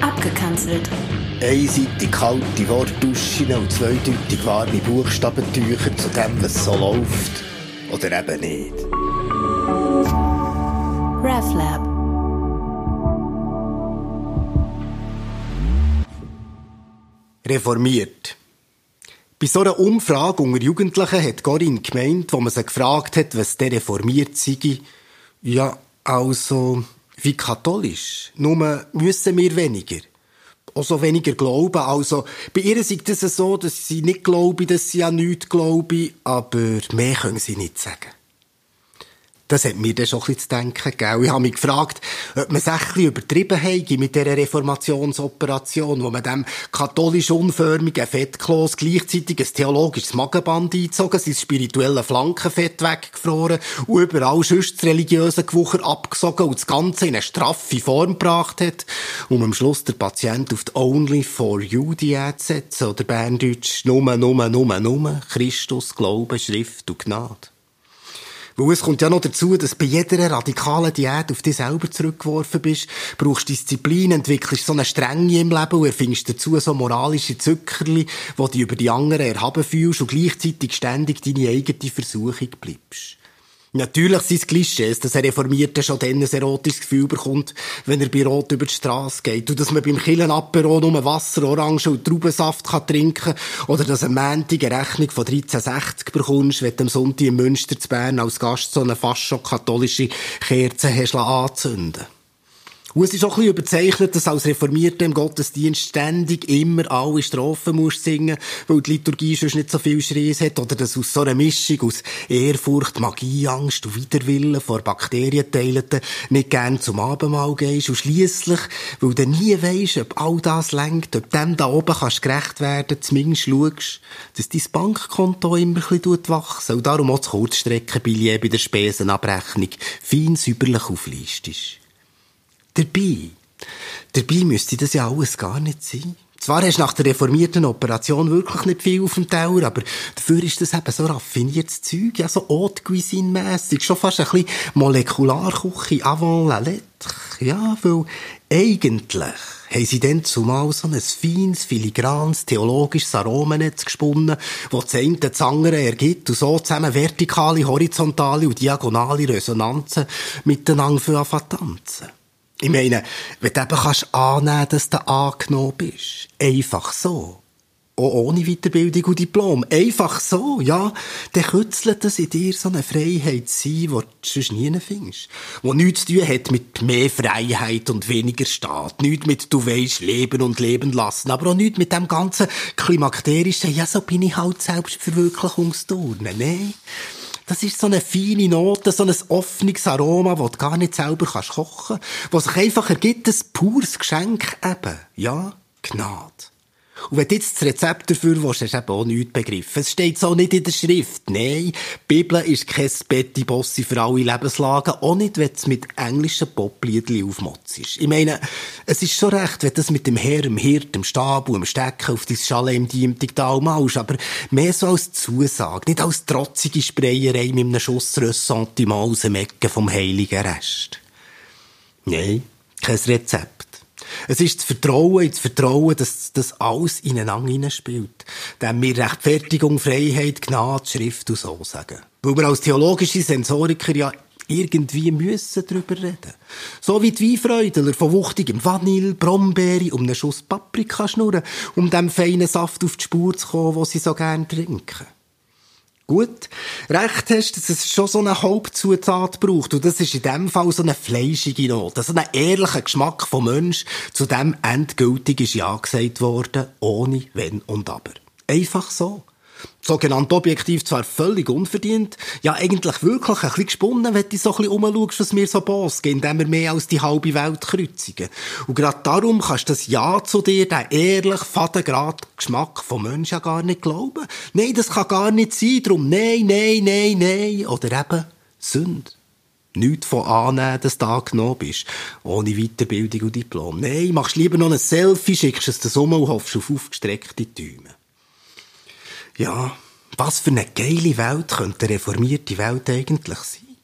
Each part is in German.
Abgekanzelt. Einseitig kalte Wortduschen und zweideutig warme Buchstabentücher zu dem, was so läuft. Oder eben nicht. RefLab. Reformiert. Bei so einer Umfrage unter Jugendlichen hat Corinne gemeint, wo man sie gefragt hat, was der reformiert sei. Ja, also, wie katholisch. Nur müssen wir weniger. Also weniger glauben. Also, bei ihr ist es so, dass sie nicht glauben, dass sie an nichts glauben, aber mehr können sie nicht sagen. Das hat mir dann schon ein bisschen zu denken gegeben. Ich habe mich gefragt, ob man es ein bisschen übertrieben hat mit dieser Reformationsoperation, wo man dem katholisch unförmigen Fettkloß gleichzeitig ein theologisches Magenband eingezogen, sein spirituelle Flankenfett weggefroren und überall sonst das religiöse Gewucher abgesogen und das Ganze in eine straffe Form gebracht hat, um am Schluss der Patient auf die Only for You Diät zu setzen oder Berndeutsch Nummer, Nummer, Nummer, Nummer, Christus, Glaube, Schrift und Gnade. Weil es kommt ja noch dazu, dass bei jeder radikalen Diät auf dich selber zurückgeworfen bist, brauchst Disziplin, entwickelst so eine Strenge im Leben und erfindest dazu so moralische Zuckerli, wo du über die anderen erhaben fühlst und gleichzeitig ständig deine eigene Versuchung bleibst. Natürlich sind es Klischees, dass ein Reformierter schon dann ein erotisches Gefühl bekommt, wenn er bei Rot über die Straße geht. Und dass man beim Killenapero nur Wasser, Orange und Traubensaft kann trinken kann. Oder dass eine Montag eine Rechnung von 13,60 bekommst, wenn du am Sonntag in Münster zu Bern als Gast so eine fast schon katholische Kerze hast anzünden und es ist auch ein bisschen überzeichnet, dass als Reformierter im Gottesdienst ständig immer alle Strophen musst singen, weil die Liturgie sonst nicht so viel Schreis hat, oder dass aus so einer Mischung aus Ehrfurcht, Magie, Angst und Widerwillen vor Bakterienteileten nicht gern zum Abendmahl gehst. Und schliesslich, weil du nie weisst, ob all das lenkt, ob dem da oben kannst gerecht werden, zumindest schaust, dass dein Bankkonto immer ein bisschen wachsen. Und darum auch das Kurzstreckenbillett bei der Spesenabrechnung. Fein säuberlich auflistest. Dabei, dabei müsste das ja alles gar nicht sein. Zwar hast du nach der reformierten Operation wirklich nicht viel auf dem Teller, aber dafür ist das eben so raffiniertes Zeug, ja, so Haute Cuisine-mässig, schon fast ein bisschen Molekularküche avant la lettre. Ja, weil eigentlich haben sie dann zumal so ein feines, filigranes, theologisches Aromenetz gesponnen, das das eine das andere ergibt und so zusammen vertikale, horizontale und diagonale Resonanzen miteinander tanzen. Ich meine, wenn du eben kannst annehmen, dass du angenommen bist. Einfach so. Auch ohne Weiterbildung und Diplom. Einfach so, ja. Dann kützelt es in dir so eine Freiheit sein, die du sonst nie findest. Die nichts zu tun hat mit mehr Freiheit und weniger Staat. Nichts mit, du weisst, leben und leben lassen. Aber auch nichts mit dem ganzen klimakterischen, ja, so bin ich halt Selbstverwirklichungsturnen. Nein. Das ist so eine feine Note, so ein offenes Aroma, das du gar nicht selber kochen kannst, was sich einfach ergibt, ein pures Geschenk eben. Ja, Gnade. Und wenn du jetzt das Rezept dafür willst, hast du eben auch nichts begriffen. Es steht so nicht in der Schrift. Nein, die Bibel ist kein Betty Bossi für alle Lebenslagen, auch nicht, wenn es mit englischen Popliedli aufmotzt. Ich meine, es ist schon recht, wenn du das mit dem Herr, dem Hirt, dem Stab und dem Stecken auf dein Schale im Diemtigtal malst, aber mehr so als Zusage, nicht als trotzige Sprayerei mit einem Schuss Ressentiment aus dem Ecken vom heiligen Rest. Nein, kein Rezept. Es ist das Vertrauen, das Vertrauen, dass das alles ineinander hineinspielt. Dem wir Rechtfertigung, Freiheit, Gnade, Schrift und so sagen. Weil wir als theologische Sensoriker ja irgendwie müssen darüber reden. So wie die Weinfreudler von wuchtigem Vanille, Brombeere, um einen Schuss Paprika schnurren, um dem feinen Saft auf die Spur zu kommen, den sie so gern trinken. Gut, recht hast, dass es schon so eine Hauptzutat braucht. Und das ist in dem Fall so eine fleischige Note, so einen ehrlichen Geschmack vom Mensch, zu dem endgültig ist Ja gesagt worden, ohne Wenn und Aber. Einfach so sogenannt objektiv zwar völlig unverdient, ja eigentlich wirklich ein bisschen gesponnen, wenn du so ein bisschen umschaust, was mir so Boss gehen, indem wir mehr als die halbe Welt kreuzigen. Und gerade darum kannst du das Ja zu dir, den ehrlich, fadengrad Geschmack vom Menschen ja gar nicht glauben. Nein, das kann gar nicht sein, darum nein, nein, nein, nein. Oder eben Sünde. Nicht von annehmen, dass du angenommen bist. Ohne Weiterbildung und Diplom. Nein, machst lieber noch ein Selfie, schickst es dir um und hoffst auf aufgestreckte Däume. Ja, was für eine geile Welt könnte eine reformierte Welt eigentlich sein?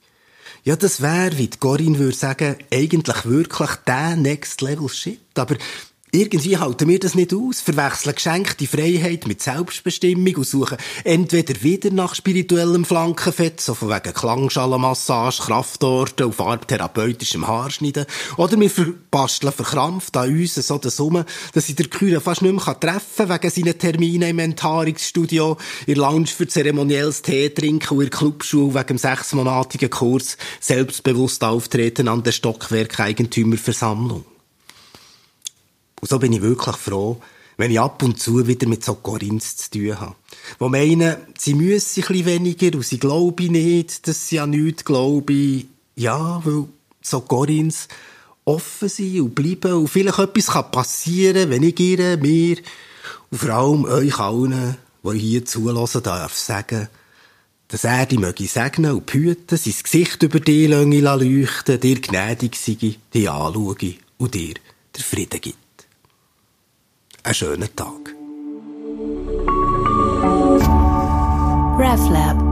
Ja, das wäre, wie die würde sagen, eigentlich wirklich der Next Level Shit. Aber irgendwie halten wir das nicht aus, verwechseln geschenkte Freiheit mit Selbstbestimmung und suchen entweder wieder nach spirituellem Flankenfett, so von wegen Klangschalenmassage, Kraftorten und farbtherapeutischem Haarschneiden, oder wir verbasteln verkrampft an uns so das um, dass ich der Küre fast nicht mehr treffen kann wegen seinen Terminen im Enthaarungsstudio, in Lounge für zeremonielles Tee trinken und in der Clubschule wegen dem sechsmonatigen Kurs selbstbewusst auftreten an der Stockwerkeigentümerversammlung. Und so bin ich wirklich froh, wenn ich ab und zu wieder mit so Corinths zu tun habe. Wo meinen, sie müssen ein weniger und sie glauben nicht, dass sie an nichts glauben. Ja, weil so Corinths offen sind und bleiben und vielleicht etwas kann passieren, wenn ich ihr, mir und vor allem euch allen, die hier zulassen darf, sagen, dass er die möge segnen und behüten, sein Gesicht über die leuchten, dir gnädig sei, die anschaue und dir der Frieden gibt einen schönen Tag. RefLab